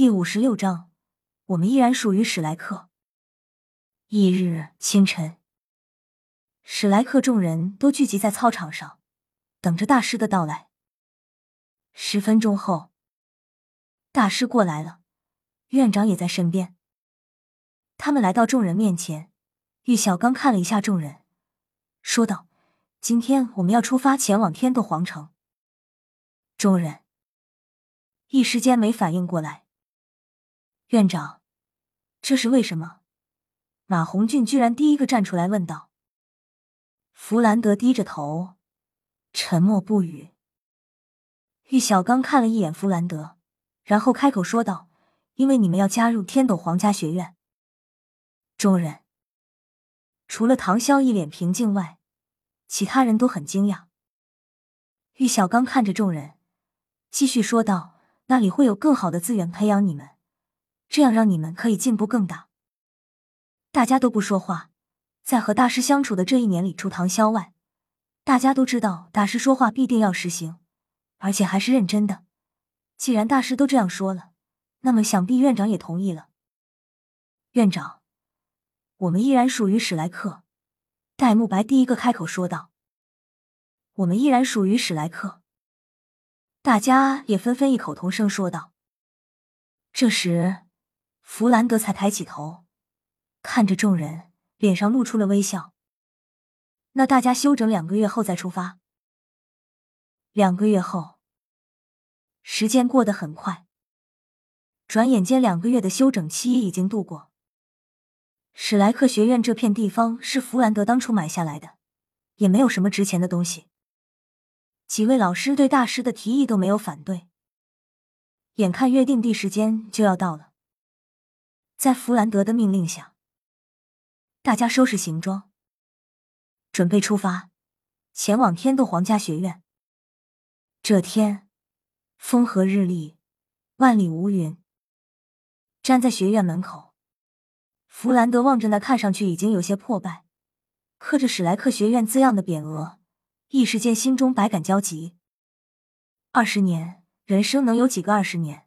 第五十六章，我们依然属于史莱克。翌日清晨，史莱克众人都聚集在操场上，等着大师的到来。十分钟后，大师过来了，院长也在身边。他们来到众人面前，玉小刚看了一下众人，说道：“今天我们要出发前往天斗皇城。”众人一时间没反应过来。院长，这是为什么？马红俊居然第一个站出来问道。弗兰德低着头，沉默不语。玉小刚看了一眼弗兰德，然后开口说道：“因为你们要加入天斗皇家学院。”众人除了唐潇一脸平静外，其他人都很惊讶。玉小刚看着众人，继续说道：“那里会有更好的资源培养你们。”这样让你们可以进步更大。大家都不说话，在和大师相处的这一年里，除唐萧外，大家都知道大师说话必定要实行，而且还是认真的。既然大师都这样说了，那么想必院长也同意了。院长，我们依然属于史莱克。戴沐白第一个开口说道：“我们依然属于史莱克。”大家也纷纷异口同声说道。这时。弗兰德才抬起头，看着众人，脸上露出了微笑。那大家休整两个月后再出发。两个月后，时间过得很快，转眼间两个月的休整期已经度过。史莱克学院这片地方是弗兰德当初买下来的，也没有什么值钱的东西。几位老师对大师的提议都没有反对。眼看约定地时间就要到了。在弗兰德的命令下，大家收拾行装，准备出发，前往天斗皇家学院。这天风和日丽，万里无云。站在学院门口，弗兰德望着那看上去已经有些破败、刻着“史莱克学院”字样的匾额，一时间心中百感交集。二十年，人生能有几个二十年？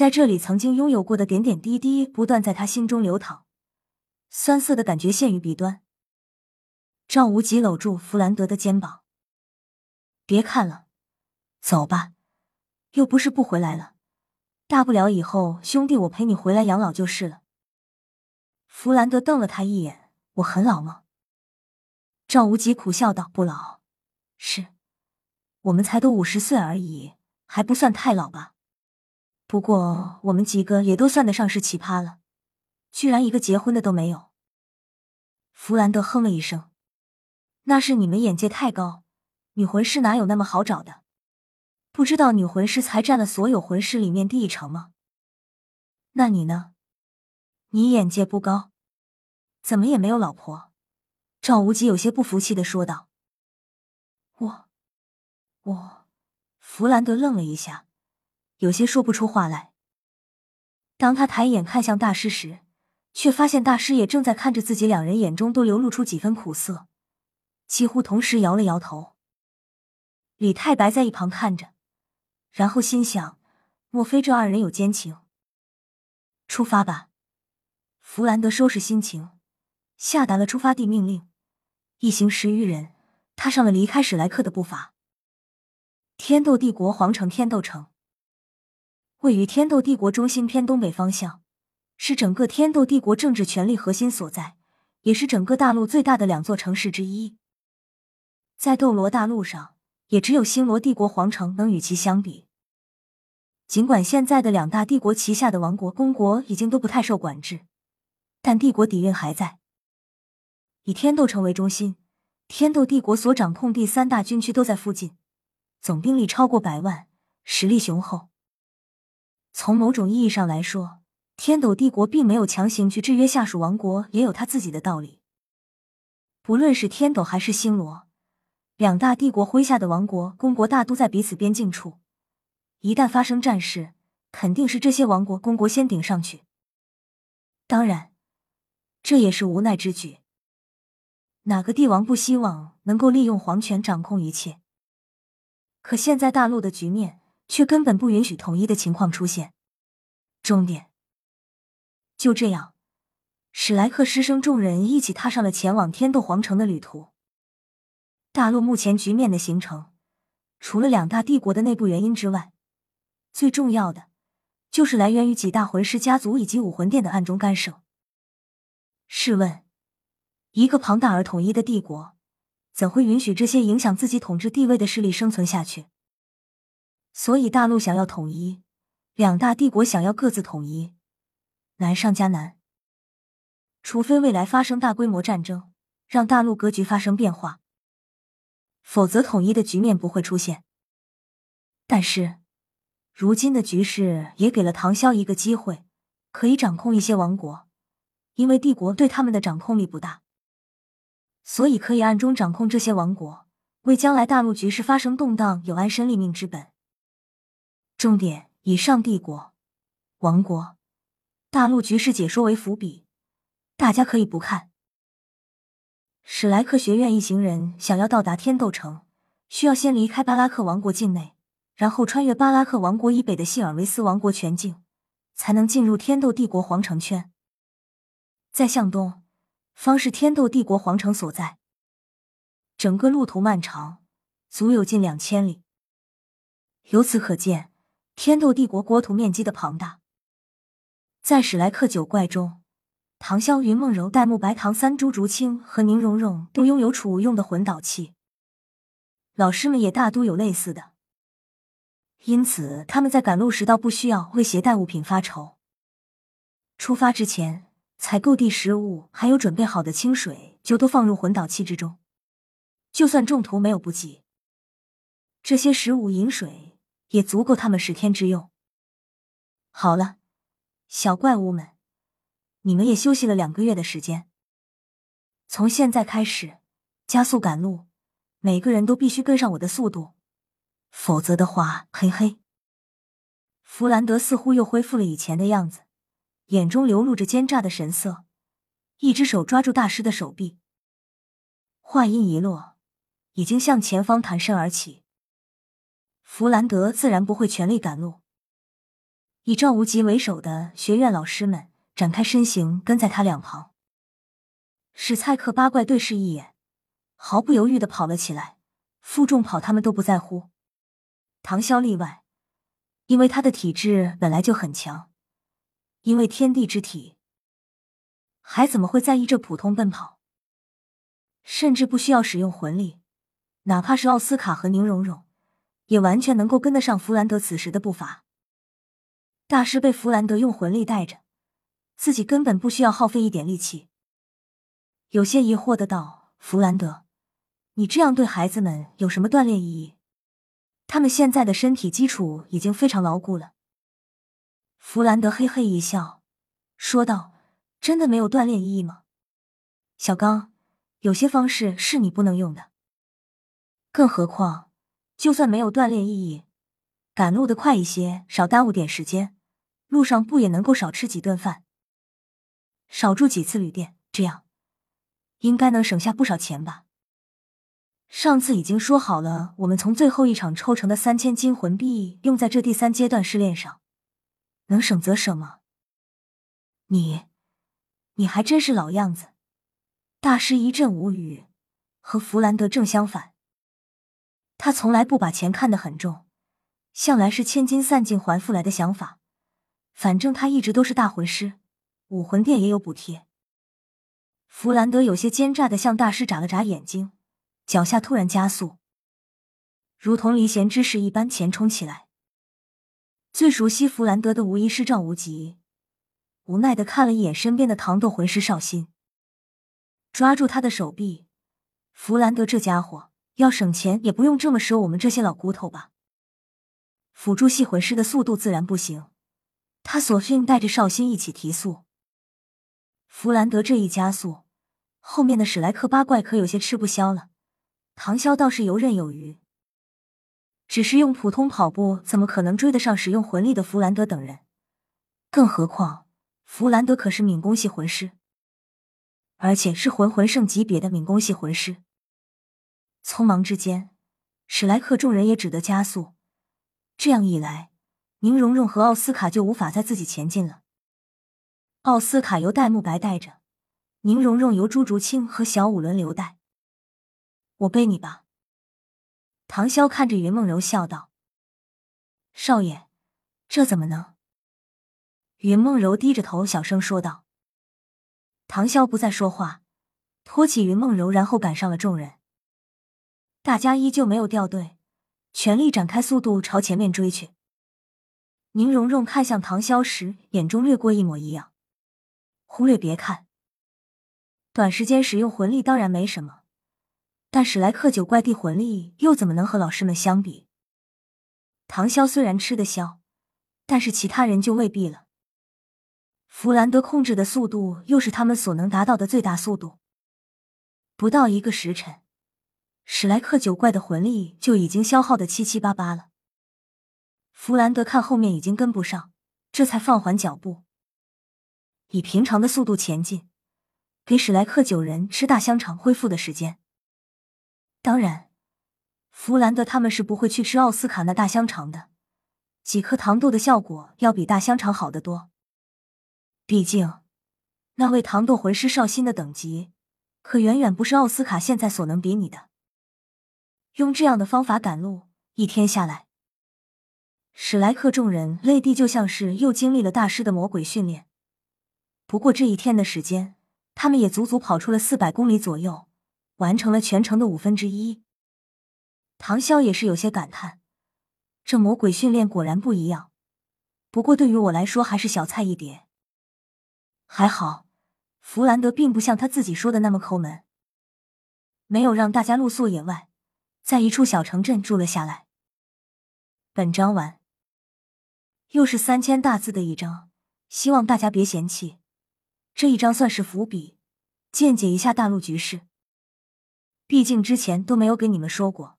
在这里，曾经拥有过的点点滴滴不断在他心中流淌，酸涩的感觉陷于鼻端。赵无极搂住弗兰德的肩膀：“别看了，走吧，又不是不回来了，大不了以后兄弟我陪你回来养老就是了。”弗兰德瞪了他一眼：“我很老吗？”赵无极苦笑道：“不老，是我们才都五十岁而已，还不算太老吧。”不过，我们几个也都算得上是奇葩了，居然一个结婚的都没有。弗兰德哼了一声：“那是你们眼界太高，女魂师哪有那么好找的？不知道女魂师才占了所有魂师里面第一成吗？那你呢？你眼界不高，怎么也没有老婆？”赵无极有些不服气的说道。“我……我……”弗兰德愣了一下。有些说不出话来。当他抬眼看向大师时，却发现大师也正在看着自己，两人眼中都流露出几分苦涩，几乎同时摇了摇头。李太白在一旁看着，然后心想：莫非这二人有奸情？出发吧！弗兰德收拾心情，下达了出发地命令。一行十余人踏上了离开史莱克的步伐。天斗帝国皇城天斗城。位于天斗帝国中心偏东北方向，是整个天斗帝国政治权力核心所在，也是整个大陆最大的两座城市之一。在斗罗大陆上，也只有星罗帝国皇城能与其相比。尽管现在的两大帝国旗下的王国、公国已经都不太受管制，但帝国底蕴还在。以天斗城为中心，天斗帝国所掌控第三大军区都在附近，总兵力超过百万，实力雄厚。从某种意义上来说，天斗帝国并没有强行去制约下属王国，也有他自己的道理。不论是天斗还是星罗，两大帝国麾下的王国、公国大都在彼此边境处，一旦发生战事，肯定是这些王国、公国先顶上去。当然，这也是无奈之举。哪个帝王不希望能够利用皇权掌控一切？可现在大陆的局面。却根本不允许统一的情况出现。终点。就这样，史莱克师生众人一起踏上了前往天斗皇城的旅途。大陆目前局面的形成，除了两大帝国的内部原因之外，最重要的就是来源于几大魂师家族以及武魂殿的暗中干涉。试问，一个庞大而统一的帝国，怎会允许这些影响自己统治地位的势力生存下去？所以，大陆想要统一，两大帝国想要各自统一，难上加难。除非未来发生大规模战争，让大陆格局发生变化。否则，统一的局面不会出现。但是，如今的局势也给了唐萧一个机会，可以掌控一些王国，因为帝国对他们的掌控力不大，所以可以暗中掌控这些王国，为将来大陆局势发生动荡有安身立命之本。重点：以上帝国、王国、大陆局势解说为伏笔，大家可以不看。史莱克学院一行人想要到达天斗城，需要先离开巴拉克王国境内，然后穿越巴拉克王国以北的希尔维斯王国全境，才能进入天斗帝国皇城圈。再向东，方是天斗帝国皇城所在。整个路途漫长，足有近两千里。由此可见，天斗帝国国土面积的庞大。在史莱克九怪中。唐潇、云梦柔、戴沐白、唐三、朱竹清和宁荣荣都拥有储物用的魂导器，老师们也大都有类似的，因此他们在赶路时倒不需要为携带物品发愁。出发之前，采购地食物还有准备好的清水就都放入魂导器之中，就算中途没有补给，这些食物、饮水也足够他们十天之用。好了，小怪物们。你们也休息了两个月的时间，从现在开始加速赶路，每个人都必须跟上我的速度，否则的话，嘿嘿。弗兰德似乎又恢复了以前的样子，眼中流露着奸诈的神色，一只手抓住大师的手臂。话音一落，已经向前方弹身而起。弗兰德自然不会全力赶路，以赵无极为首的学院老师们。展开身形，跟在他两旁。史蔡克八怪对视一眼，毫不犹豫的跑了起来。负重跑他们都不在乎，唐潇例外，因为他的体质本来就很强，因为天地之体，还怎么会在意这普通奔跑？甚至不需要使用魂力，哪怕是奥斯卡和宁荣荣，也完全能够跟得上弗兰德此时的步伐。大师被弗兰德用魂力带着。自己根本不需要耗费一点力气，有些疑惑的道：“弗兰德，你这样对孩子们有什么锻炼意义？他们现在的身体基础已经非常牢固了。”弗兰德嘿嘿一笑，说道：“真的没有锻炼意义吗？小刚，有些方式是你不能用的。更何况，就算没有锻炼意义，赶路的快一些，少耽误点时间，路上不也能够少吃几顿饭？”少住几次旅店，这样应该能省下不少钱吧？上次已经说好了，我们从最后一场抽成的三千金魂币用在这第三阶段试炼上，能省则省吗？你，你还真是老样子。大师一阵无语，和弗兰德正相反，他从来不把钱看得很重，向来是千金散尽还复来的想法。反正他一直都是大魂师。武魂殿也有补贴。弗兰德有些奸诈的向大师眨了眨眼睛，脚下突然加速，如同离弦之势一般前冲起来。最熟悉弗兰德的无疑是赵无极，无奈的看了一眼身边的唐斗魂师邵心，抓住他的手臂。弗兰德这家伙要省钱也不用这么折我们这些老骨头吧？辅助系魂师的速度自然不行，他索性带着绍兴一起提速。弗兰德这一加速，后面的史莱克八怪可有些吃不消了。唐潇倒是游刃有余，只是用普通跑步怎么可能追得上使用魂力的弗兰德等人？更何况弗兰德可是敏攻系魂师，而且是魂魂圣级别的敏攻系魂师。匆忙之间，史莱克众人也只得加速。这样一来，宁荣荣和奥斯卡就无法再自己前进了。奥斯卡由戴沐白带着，宁荣荣由朱竹清和小五轮流带。我背你吧。唐潇看着云梦柔笑道：“少爷，这怎么能？”云梦柔低着头小声说道。唐潇不再说话，托起云梦柔，然后赶上了众人。大家依旧没有掉队，全力展开速度朝前面追去。宁荣荣看向唐潇时，眼中掠过一抹异样。忽略别看，短时间使用魂力当然没什么，但史莱克九怪地魂力又怎么能和老师们相比？唐潇虽然吃得消，但是其他人就未必了。弗兰德控制的速度又是他们所能达到的最大速度。不到一个时辰，史莱克九怪的魂力就已经消耗的七七八八了。弗兰德看后面已经跟不上，这才放缓脚步。以平常的速度前进，给史莱克九人吃大香肠恢复的时间。当然，弗兰德他们是不会去吃奥斯卡那大香肠的，几颗糖豆的效果要比大香肠好得多。毕竟，那位糖豆魂师少新的等级，可远远不是奥斯卡现在所能比拟的。用这样的方法赶路，一天下来，史莱克众人累地就像是又经历了大师的魔鬼训练。不过这一天的时间，他们也足足跑出了四百公里左右，完成了全程的五分之一。唐潇也是有些感叹，这魔鬼训练果然不一样。不过对于我来说，还是小菜一碟。还好，弗兰德并不像他自己说的那么抠门，没有让大家露宿野外，在一处小城镇住了下来。本章完，又是三千大字的一章，希望大家别嫌弃。这一章算是伏笔，见解一下大陆局势。毕竟之前都没有给你们说过。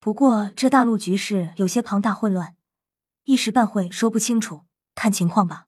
不过这大陆局势有些庞大混乱，一时半会说不清楚，看情况吧。